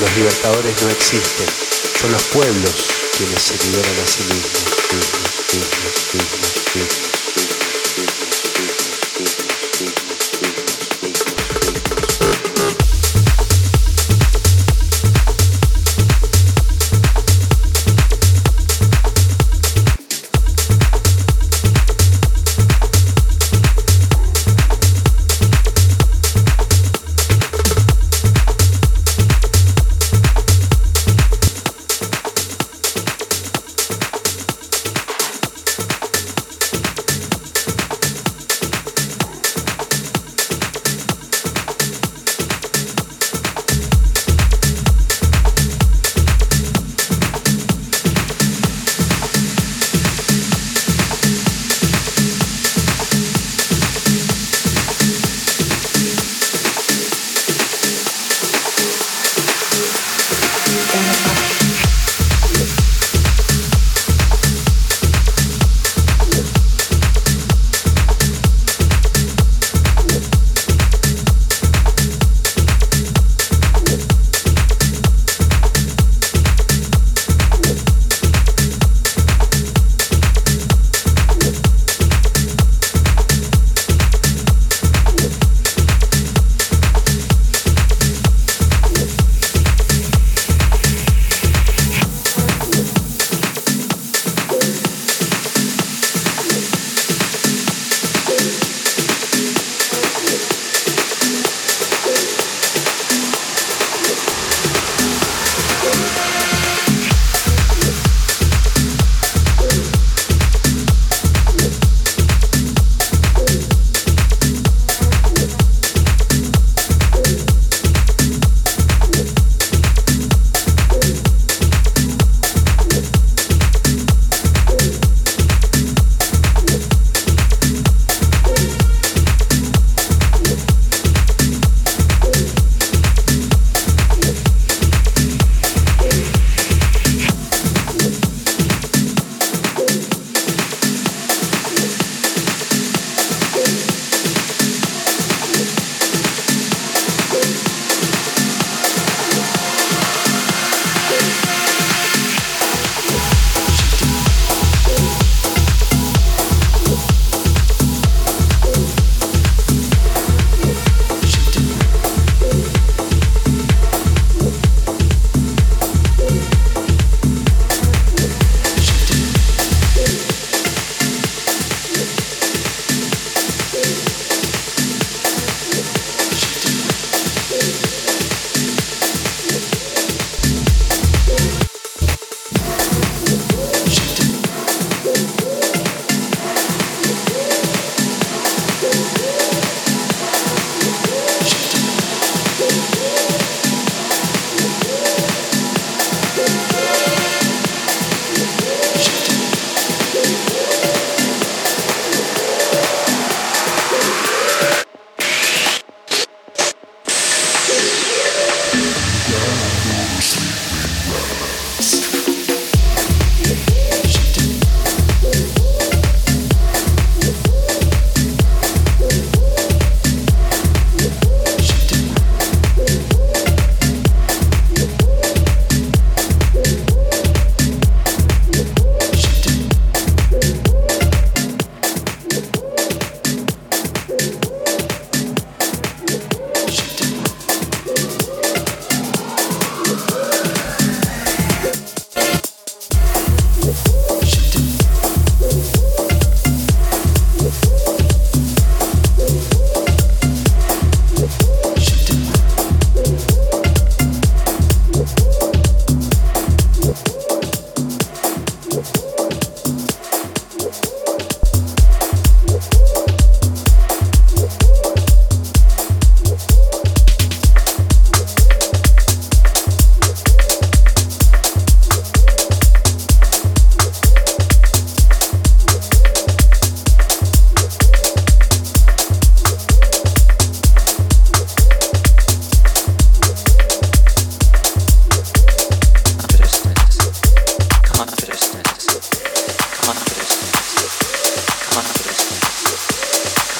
los libertadores no existen, son los pueblos quienes se liberan a sí mismos.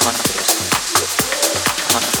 またです。